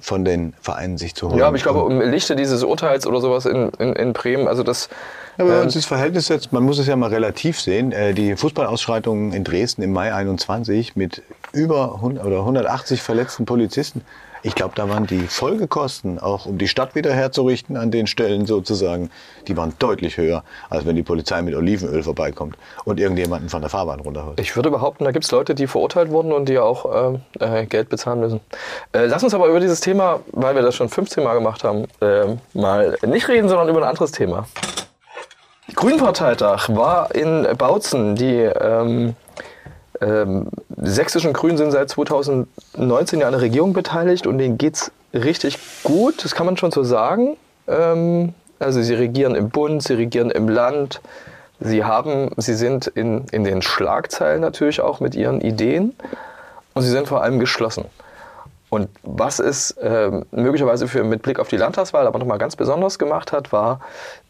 von den Vereinen sich zu holen. Ja, aber ich glaube, im Lichte dieses Urteils oder sowas in, in, in Bremen, also das. Ja, wenn man ähm, das Verhältnis setzt, man muss es ja mal relativ sehen. Äh, die Fußballausschreitungen in Dresden im Mai 21 mit über 100 oder 180 verletzten Polizisten, ich glaube, da waren die Folgekosten, auch um die Stadt wieder herzurichten an den Stellen sozusagen, die waren deutlich höher, als wenn die Polizei mit Olivenöl vorbeikommt und irgendjemanden von der Fahrbahn runterholt. Ich würde behaupten, da gibt es Leute, die verurteilt wurden und die auch äh, äh, Geld bezahlen müssen. Äh, lass uns aber über dieses Thema, weil wir das schon 15 Mal gemacht haben, äh, mal nicht reden, sondern über ein anderes Thema. Grünparteitag war in Bautzen die ähm, ähm, sächsischen Grünen sind seit 2019 ja an der Regierung beteiligt und denen geht es richtig gut, das kann man schon so sagen. Ähm, also sie regieren im Bund, sie regieren im Land, sie, haben, sie sind in, in den Schlagzeilen natürlich auch mit ihren Ideen und sie sind vor allem geschlossen. Und was es ähm, möglicherweise für, mit Blick auf die Landtagswahl aber nochmal ganz besonders gemacht hat, war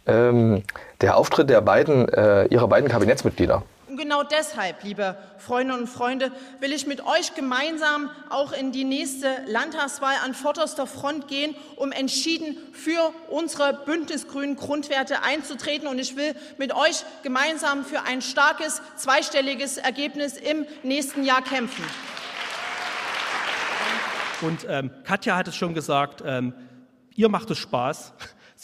ähm, der Auftritt der beiden, äh, ihrer beiden Kabinettsmitglieder. Und genau deshalb, liebe Freundinnen und Freunde, will ich mit euch gemeinsam auch in die nächste Landtagswahl an vorderster Front gehen, um entschieden für unsere bündnisgrünen Grundwerte einzutreten. Und ich will mit euch gemeinsam für ein starkes, zweistelliges Ergebnis im nächsten Jahr kämpfen. Und ähm, Katja hat es schon gesagt, ähm, ihr macht es Spaß.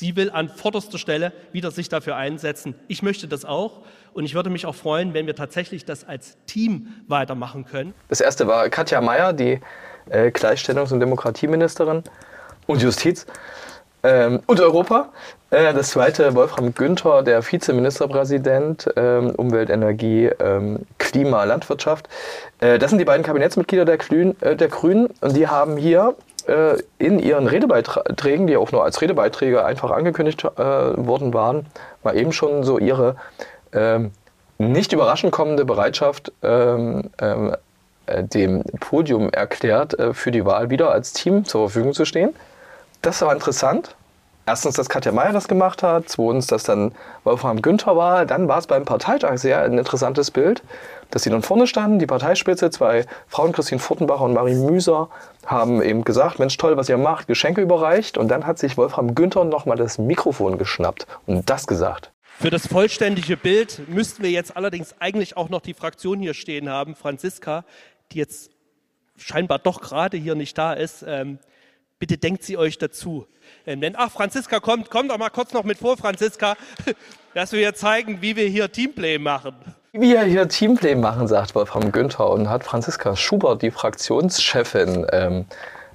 Sie will an vorderster Stelle wieder sich dafür einsetzen. Ich möchte das auch. Und ich würde mich auch freuen, wenn wir tatsächlich das als Team weitermachen können. Das erste war Katja Mayer, die äh, Gleichstellungs- und Demokratieministerin und Justiz ähm, und Europa. Äh, das zweite Wolfram Günther, der Vizeministerpräsident ähm, Umwelt, Energie, ähm, Klima, Landwirtschaft. Äh, das sind die beiden Kabinettsmitglieder der, äh, der Grünen und die haben hier äh, in ihren Redebeiträgen, die auch nur als Redebeiträge einfach angekündigt äh, worden waren, mal eben schon so ihre ähm, nicht überraschend kommende Bereitschaft ähm, ähm, äh, dem Podium erklärt, äh, für die Wahl wieder als Team zur Verfügung zu stehen. Das war interessant. Erstens, dass Katja Mayer das gemacht hat, zweitens, dass dann Wolfram Günther war. Dann war es beim Parteitag sehr ein interessantes Bild, dass sie dann vorne standen, die Parteispitze, zwei Frauen, Christine Furtenbacher und Marie Müser, haben eben gesagt, Mensch, toll, was ihr macht, Geschenke überreicht. Und dann hat sich Wolfram Günther nochmal das Mikrofon geschnappt und das gesagt. Für das vollständige Bild müssten wir jetzt allerdings eigentlich auch noch die Fraktion hier stehen haben, Franziska, die jetzt scheinbar doch gerade hier nicht da ist. Ähm, bitte denkt sie euch dazu. Ähm, wenn, ach, Franziska kommt, kommt doch mal kurz noch mit vor, Franziska, dass wir hier zeigen, wie wir hier Teamplay machen. Wie wir hier Teamplay machen, sagt Wolfram Günther und hat Franziska Schubert, die Fraktionschefin, ähm,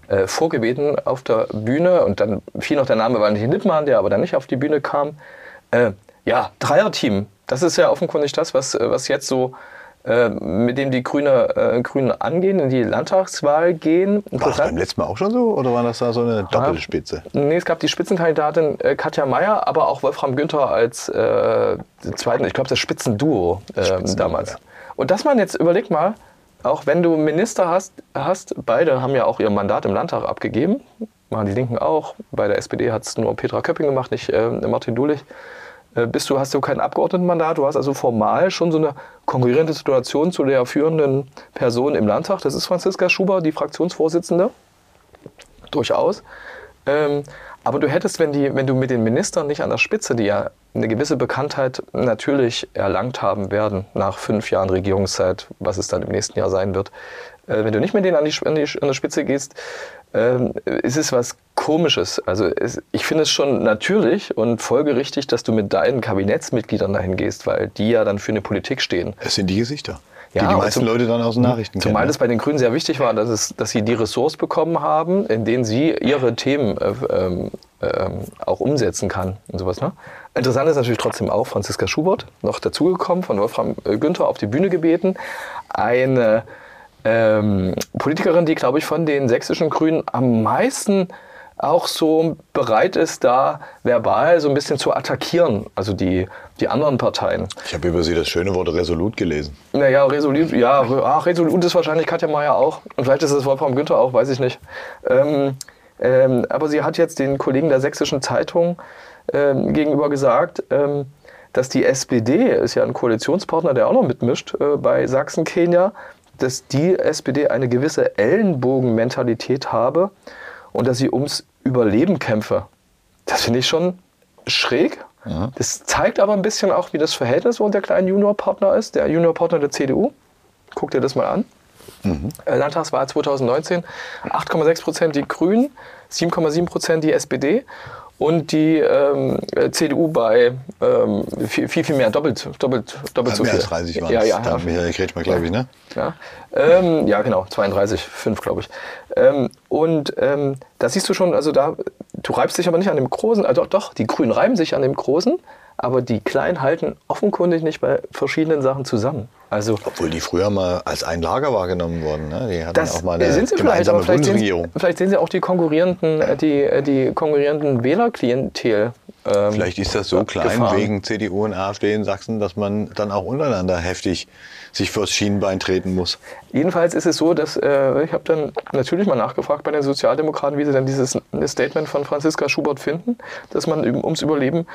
äh, vorgebeten auf der Bühne. Und dann fiel noch der Name Valentin Lippmann, der aber dann nicht auf die Bühne kam. Äh, ja, Dreierteam. Das ist ja offenkundig das, was, was jetzt so äh, mit dem die Grüne, äh, Grünen angehen, in die Landtagswahl gehen. War das beim letzten Mal auch schon so oder war das da so eine Doppelspitze? Nee, es gab die Spitzenkandidatin äh, Katja Mayer, aber auch Wolfram Günther als äh, zweiten, ich glaube, das Spitzenduo äh, Spitzenduo, damals. ja. Und dass man jetzt, überleg mal, auch wenn du Minister hast, hast, beide haben ja auch ihr Mandat im Landtag abgegeben, machen die Linken auch. Bei der SPD hat es nur Petra Köpping gemacht, nicht äh, Martin Dulich. Äh, bist du, hast du kein Abgeordnetenmandat, du hast also formal schon so eine konkurrierende Situation zu der führenden Person im Landtag. Das ist Franziska Schuber, die Fraktionsvorsitzende. Durchaus. Ähm, aber du hättest, wenn, die, wenn du mit den Ministern nicht an der Spitze, die ja eine gewisse Bekanntheit natürlich erlangt haben werden nach fünf Jahren Regierungszeit, was es dann im nächsten Jahr sein wird, äh, wenn du nicht mit denen an die, an die, an die Spitze gehst, ähm, ist es was Komisches. Also es, ich finde es schon natürlich und folgerichtig, dass du mit deinen Kabinettsmitgliedern dahin gehst, weil die ja dann für eine Politik stehen. Es sind die Gesichter, Ja, die die und meisten zum- Leute dann aus den Nachrichten Zumal kennen. es bei den Grünen sehr wichtig war, dass, es, dass sie die Ressource bekommen haben, in denen sie ihre Themen äh, ähm, auch umsetzen kann und sowas. Ne? Interessant ist natürlich trotzdem auch Franziska Schubert, noch dazugekommen, von Wolfram äh, Günther auf die Bühne gebeten. Eine ähm, Politikerin, die, glaube ich, von den sächsischen Grünen am meisten auch so bereit ist, da verbal so ein bisschen zu attackieren, also die, die anderen Parteien. Ich habe über sie das schöne Wort resolut gelesen. Naja, Resolut, ja, ach, Resolut ist wahrscheinlich Katja Mayer auch. Und vielleicht ist es Wolfram Günther auch, weiß ich nicht. Ähm, ähm, aber sie hat jetzt den Kollegen der Sächsischen Zeitung ähm, gegenüber gesagt, ähm, dass die SPD, ist ja ein Koalitionspartner, der auch noch mitmischt äh, bei Sachsen-Kenia, dass die SPD eine gewisse Ellenbogenmentalität habe und dass sie ums Überleben kämpfe. Das finde ich schon schräg. Das zeigt aber ein bisschen auch, wie das Verhältnis unter der kleinen Juniorpartner ist, der Juniorpartner der CDU. Guck dir das mal an. Äh, Landtagswahl 2019, 8,6 Prozent die Grünen, 7,7 Prozent die SPD und die ähm, äh, CDU bei ähm, viel, viel, mehr, doppelt, doppelt, doppelt so Mehr viel. als 30 waren ja, es. ja, Da ja. Michael Kretschmer, glaube ich, ne? Ja, ähm, ja genau, 32, 5 glaube ich. Ähm, und ähm, da siehst du schon, also da, du reibst dich aber nicht an dem Großen, also doch, die Grünen reiben sich an dem Großen, aber die Kleinen halten offenkundig nicht bei verschiedenen Sachen zusammen. Also Obwohl die früher mal als ein Lager wahrgenommen wurden. Ne? Die hatten das auch mal eine sind sie vielleicht, gemeinsame aber vielleicht sehen, Bundesregierung. sie- vielleicht sehen sie auch die konkurrierenden, äh, die, äh, die konkurrierenden Wählerklientel. ähm, Vielleicht ist das so klein Gefahren. wegen CDU und AfD in Sachsen, dass man dann auch untereinander heftig sich fürs Schienbein treten muss. Jedenfalls ist es so, dass äh, ich habe dann natürlich mal nachgefragt bei den Sozialdemokraten, wie sie denn dieses Statement von Franziska Schubert finden, dass man ums Überleben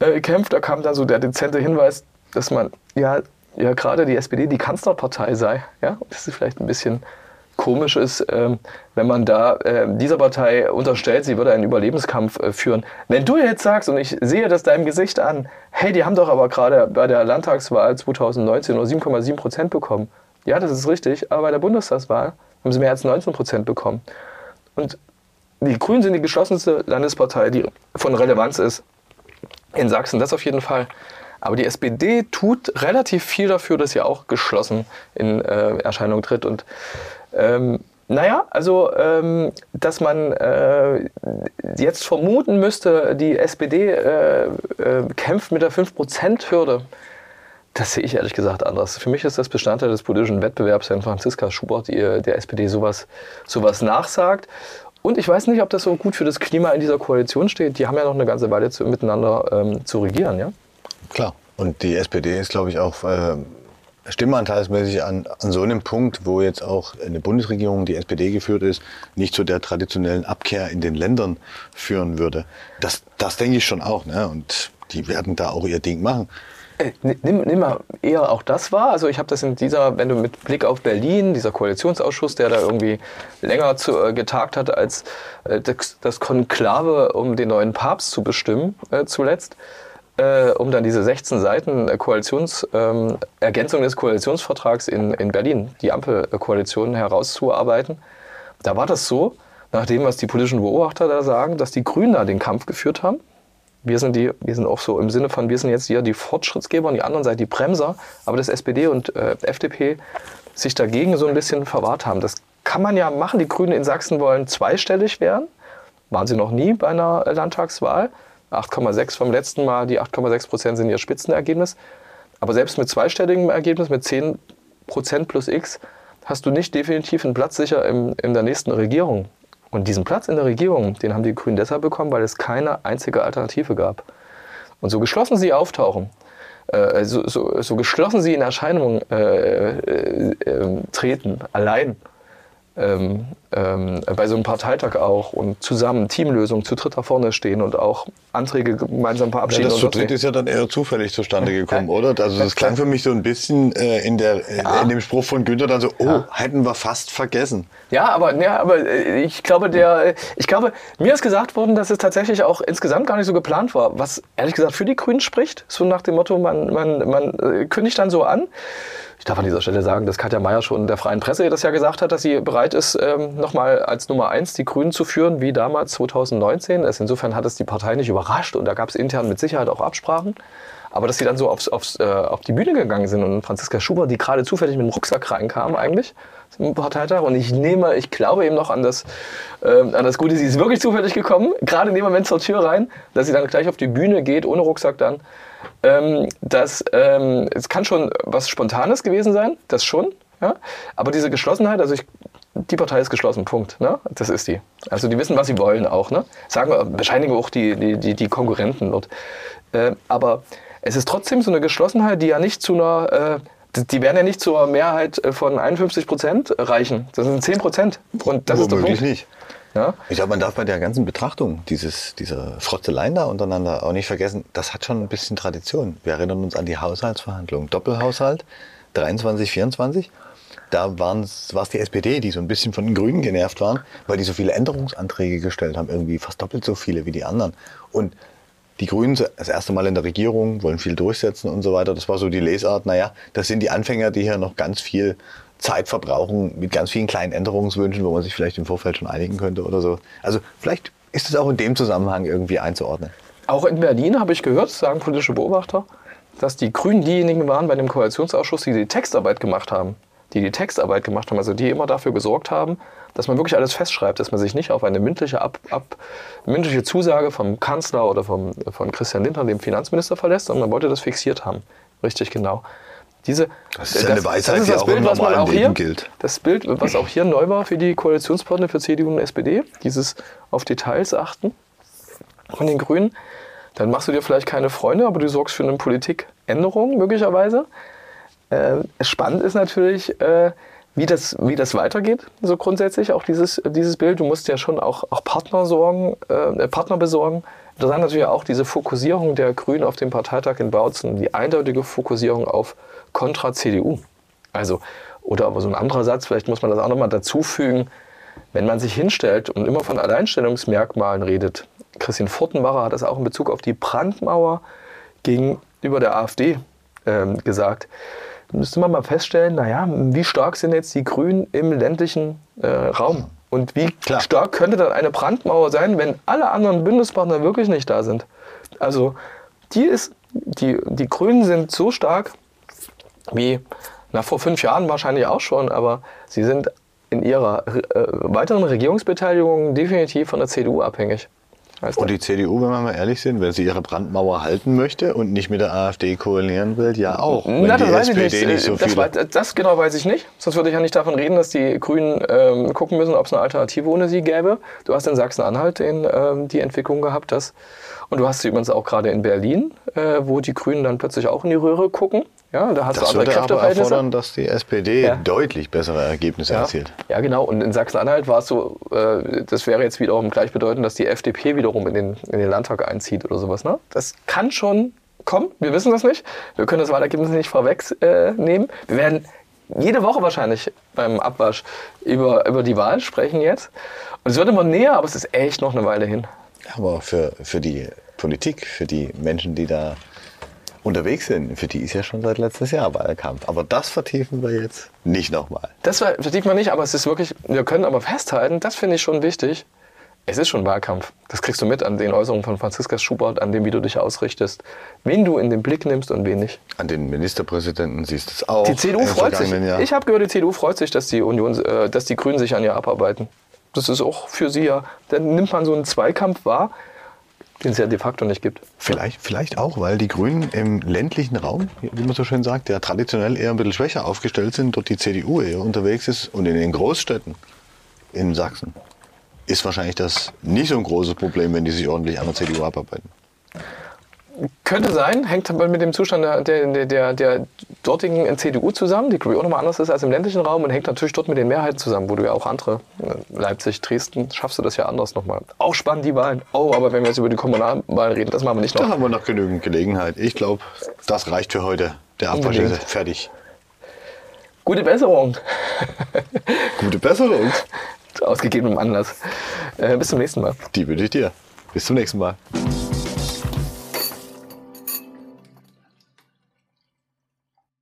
äh, kämpft. Da kam dann so der dezente Hinweis, dass man ja, ja gerade die SPD die Kanzlerpartei sei. Ja, Und das ist vielleicht ein bisschen komisch ist, ähm, wenn man da äh, dieser Partei unterstellt, sie würde einen Überlebenskampf äh, führen. Wenn du jetzt sagst, und ich sehe das deinem Gesicht an, hey, die haben doch aber gerade bei der Landtagswahl 2019 nur 7,7 Prozent bekommen. Ja, das ist richtig, aber bei der Bundestagswahl haben sie mehr als 19 Prozent bekommen. Und die Grünen sind die geschlossenste Landespartei, die von Relevanz ist in Sachsen, das auf jeden Fall. Aber die SPD tut relativ viel dafür, dass sie auch geschlossen in äh, Erscheinung tritt. Und ähm, naja, also, ähm, dass man äh, jetzt vermuten müsste, die SPD äh, äh, kämpft mit der 5%-Hürde. Das sehe ich ehrlich gesagt anders. Für mich ist das Bestandteil des politischen Wettbewerbs, wenn Franziska Schubert die, der SPD sowas, sowas nachsagt. Und ich weiß nicht, ob das so gut für das Klima in dieser Koalition steht. Die haben ja noch eine ganze Weile zu, miteinander ähm, zu regieren. Ja? Klar. Und die SPD ist, glaube ich, auch äh, stimmanteilsmäßig an, an so einem Punkt, wo jetzt auch eine Bundesregierung, die SPD geführt ist, nicht zu der traditionellen Abkehr in den Ländern führen würde. Das, das denke ich schon auch. Ne? Und die werden da auch ihr Ding machen. Nimm, nimm mal eher auch das wahr. Also ich habe das in dieser, wenn du mit Blick auf Berlin, dieser Koalitionsausschuss, der da irgendwie länger zu, äh, getagt hat als äh, das, das Konklave, um den neuen Papst zu bestimmen äh, zuletzt, äh, um dann diese 16 Seiten äh, Koalitions, ähm, Ergänzung des Koalitionsvertrags in, in Berlin, die Ampelkoalition herauszuarbeiten. Da war das so, nach dem, was die politischen Beobachter da sagen, dass die Grünen da den Kampf geführt haben. Wir sind, die, wir sind auch so im Sinne von, wir sind jetzt hier die Fortschrittsgeber und die anderen seid die Bremser, aber dass SPD und äh, FDP sich dagegen so ein bisschen verwahrt haben. Das kann man ja machen. Die Grünen in Sachsen wollen zweistellig werden. Waren sie noch nie bei einer Landtagswahl. 8,6 vom letzten Mal, die 8,6 Prozent sind ihr Spitzenergebnis. Aber selbst mit zweistelligem Ergebnis, mit 10 Prozent plus X, hast du nicht definitiv einen Platz sicher im, in der nächsten Regierung. Und diesen Platz in der Regierung, den haben die Grünen deshalb bekommen, weil es keine einzige Alternative gab. Und so geschlossen sie auftauchen, äh, so, so, so, geschlossen sie in Erscheinung äh, äh, äh treten, allein, ähm, ähm, bei so einem Parteitag auch und zusammen Teamlösungen zu dritt da vorne stehen und auch Anträge gemeinsam verabschieden. Ja, das zu dritt ist ja dann eher zufällig zustande gekommen, ja. oder? Also das klang für mich so ein bisschen äh, in, der, ja. in dem Spruch von Günther dann so, oh, ja. hätten wir fast vergessen. Ja, aber, ja, aber äh, ich glaube, der, ich glaube, mir ist gesagt worden, dass es tatsächlich auch insgesamt gar nicht so geplant war, was ehrlich gesagt für die Grünen spricht, so nach dem Motto, man, man, man äh, kündigt dann so an. Ich darf an dieser Stelle sagen, dass Katja Mayer schon der Freien Presse das ja gesagt hat, dass sie bereit ist, ähm, nochmal als Nummer eins die Grünen zu führen, wie damals 2019. Also insofern hat es die Partei nicht überrascht und da gab es intern mit Sicherheit auch Absprachen. Aber dass sie dann so aufs, aufs, äh, auf die Bühne gegangen sind und Franziska Schubert, die gerade zufällig mit dem Rucksack reinkam eigentlich zum Parteitag und ich nehme, ich glaube eben noch an das, äh, an das Gute, sie ist wirklich zufällig gekommen, gerade in dem Moment zur Tür rein, dass sie dann gleich auf die Bühne geht, ohne Rucksack dann ähm, dass ähm, es kann schon was Spontanes gewesen sein, das schon. Ja? Aber diese Geschlossenheit, also ich, die Partei ist geschlossen, Punkt. Ne? Das ist die. Also die wissen, was sie wollen auch. Ne? Sagen, bescheinigen auch die, die, die, die Konkurrenten dort. Äh, aber es ist trotzdem so eine Geschlossenheit, die ja nicht zu einer, äh, die werden ja nicht zur Mehrheit von 51 Prozent reichen. Das sind 10 Prozent. Und das ist der Punkt. nicht. Ja? Ich glaube, man darf bei der ganzen Betrachtung dieses, dieser Frotzeleien da untereinander auch nicht vergessen, das hat schon ein bisschen Tradition. Wir erinnern uns an die Haushaltsverhandlungen. Doppelhaushalt 23, 24. Da war es die SPD, die so ein bisschen von den Grünen genervt waren, weil die so viele Änderungsanträge gestellt haben, irgendwie fast doppelt so viele wie die anderen. Und die Grünen das erste Mal in der Regierung, wollen viel durchsetzen und so weiter. Das war so die Lesart, naja, das sind die Anfänger, die hier noch ganz viel Zeit verbrauchen mit ganz vielen kleinen Änderungswünschen, wo man sich vielleicht im Vorfeld schon einigen könnte oder so. Also vielleicht ist es auch in dem Zusammenhang irgendwie einzuordnen. Auch in Berlin habe ich gehört, sagen politische Beobachter, dass die Grünen diejenigen waren bei dem Koalitionsausschuss, die die Textarbeit gemacht haben. Die die Textarbeit gemacht haben, also die immer dafür gesorgt haben, dass man wirklich alles festschreibt, dass man sich nicht auf eine mündliche, ab, ab, mündliche Zusage vom Kanzler oder vom, von Christian Lindner, dem Finanzminister, verlässt, sondern man wollte das fixiert haben. Richtig genau. Diese, das ist ja eine Weisheit, die auch Bild, im normalen Leben hier, gilt. Das Bild, was auch hier neu war für die Koalitionspartner für CDU und SPD, dieses auf Details achten von den Grünen, dann machst du dir vielleicht keine Freunde, aber du sorgst für eine Politikänderung möglicherweise. Äh, spannend ist natürlich, äh, wie, das, wie das weitergeht, so grundsätzlich, auch dieses, dieses Bild. Du musst ja schon auch, auch Partner, sorgen, äh, Partner besorgen. Interessant natürlich auch diese Fokussierung der Grünen auf dem Parteitag in Bautzen, die eindeutige Fokussierung auf kontra CDU. Also, oder aber so ein anderer Satz, vielleicht muss man das auch nochmal dazu fügen, wenn man sich hinstellt und immer von Alleinstellungsmerkmalen redet, Christian Furtenbacher hat das auch in Bezug auf die Brandmauer gegenüber der AfD ähm, gesagt, müsste man mal feststellen, naja, wie stark sind jetzt die Grünen im ländlichen äh, Raum? Und wie Klar. stark könnte dann eine Brandmauer sein, wenn alle anderen Bündnispartner wirklich nicht da sind? Also die, ist, die, die Grünen sind so stark, wie na, vor fünf Jahren wahrscheinlich auch schon, aber sie sind in ihrer äh, weiteren Regierungsbeteiligung definitiv von der CDU abhängig. Und die CDU, wenn wir mal ehrlich sind, wenn sie ihre Brandmauer halten möchte und nicht mit der AfD koalieren will, ja auch. Na, das weiß SPD ich nicht. nicht so das, war, das, genau weiß ich nicht. Sonst würde ich ja nicht davon reden, dass die Grünen ähm, gucken müssen, ob es eine Alternative ohne sie gäbe. Du hast in Sachsen-Anhalt ähm, die Entwicklung gehabt, dass, und du hast sie übrigens auch gerade in Berlin, äh, wo die Grünen dann plötzlich auch in die Röhre gucken. Ja, da hast das du andere würde aber erfordern, dass die SPD ja. deutlich bessere Ergebnisse ja. erzielt. Ja, genau. Und in Sachsen-Anhalt war es so, äh, das wäre jetzt wiederum gleichbedeutend, dass die FDP wiederum in den, in den Landtag einzieht oder sowas. Ne? Das kann schon kommen. Wir wissen das nicht. Wir können das Wahlergebnis nicht vorwegnehmen. Äh, wir werden jede Woche wahrscheinlich beim Abwasch über, über die Wahl sprechen jetzt. Und es wird immer näher, aber es ist echt noch eine Weile hin. Aber für, für die Politik, für die Menschen, die da unterwegs sind, für die ist ja schon seit letztes Jahr Wahlkampf. Aber das vertiefen wir jetzt nicht nochmal. Das vertiefen wir nicht, aber es ist wirklich, wir können aber festhalten, das finde ich schon wichtig. Es ist schon Wahlkampf. Das kriegst du mit an den Äußerungen von Franziska Schubert, an dem, wie du dich ausrichtest, wen du in den Blick nimmst und wen nicht. An den Ministerpräsidenten siehst du es auch. Die CDU freut sich. Jahr. Ich habe gehört, die CDU freut sich, dass die Union, äh, dass die Grünen sich an ihr abarbeiten. Das ist auch für sie ja. Dann nimmt man so einen Zweikampf wahr Den es ja de facto nicht gibt. Vielleicht, vielleicht auch, weil die Grünen im ländlichen Raum, wie man so schön sagt, der traditionell eher ein bisschen schwächer aufgestellt sind, dort die CDU eher unterwegs ist und in den Großstädten in Sachsen ist wahrscheinlich das nicht so ein großes Problem, wenn die sich ordentlich an der CDU abarbeiten. Könnte sein, hängt aber mit dem Zustand der, der, der, der dortigen CDU zusammen, die auch nochmal anders ist als im ländlichen Raum und hängt natürlich dort mit den Mehrheiten zusammen, wo du ja auch andere, äh, Leipzig, Dresden, schaffst du das ja anders nochmal. Auch spannend die Wahlen. Oh, aber wenn wir jetzt über die Kommunalwahlen reden, das machen wir nicht noch. Da haben wir noch genügend Gelegenheit. Ich glaube, das reicht für heute. Der Abwasch ist fertig. Gute Besserung. Gute Besserung. Aus gegebenem Anlass. Äh, bis zum nächsten Mal. Die wünsche ich dir. Bis zum nächsten Mal.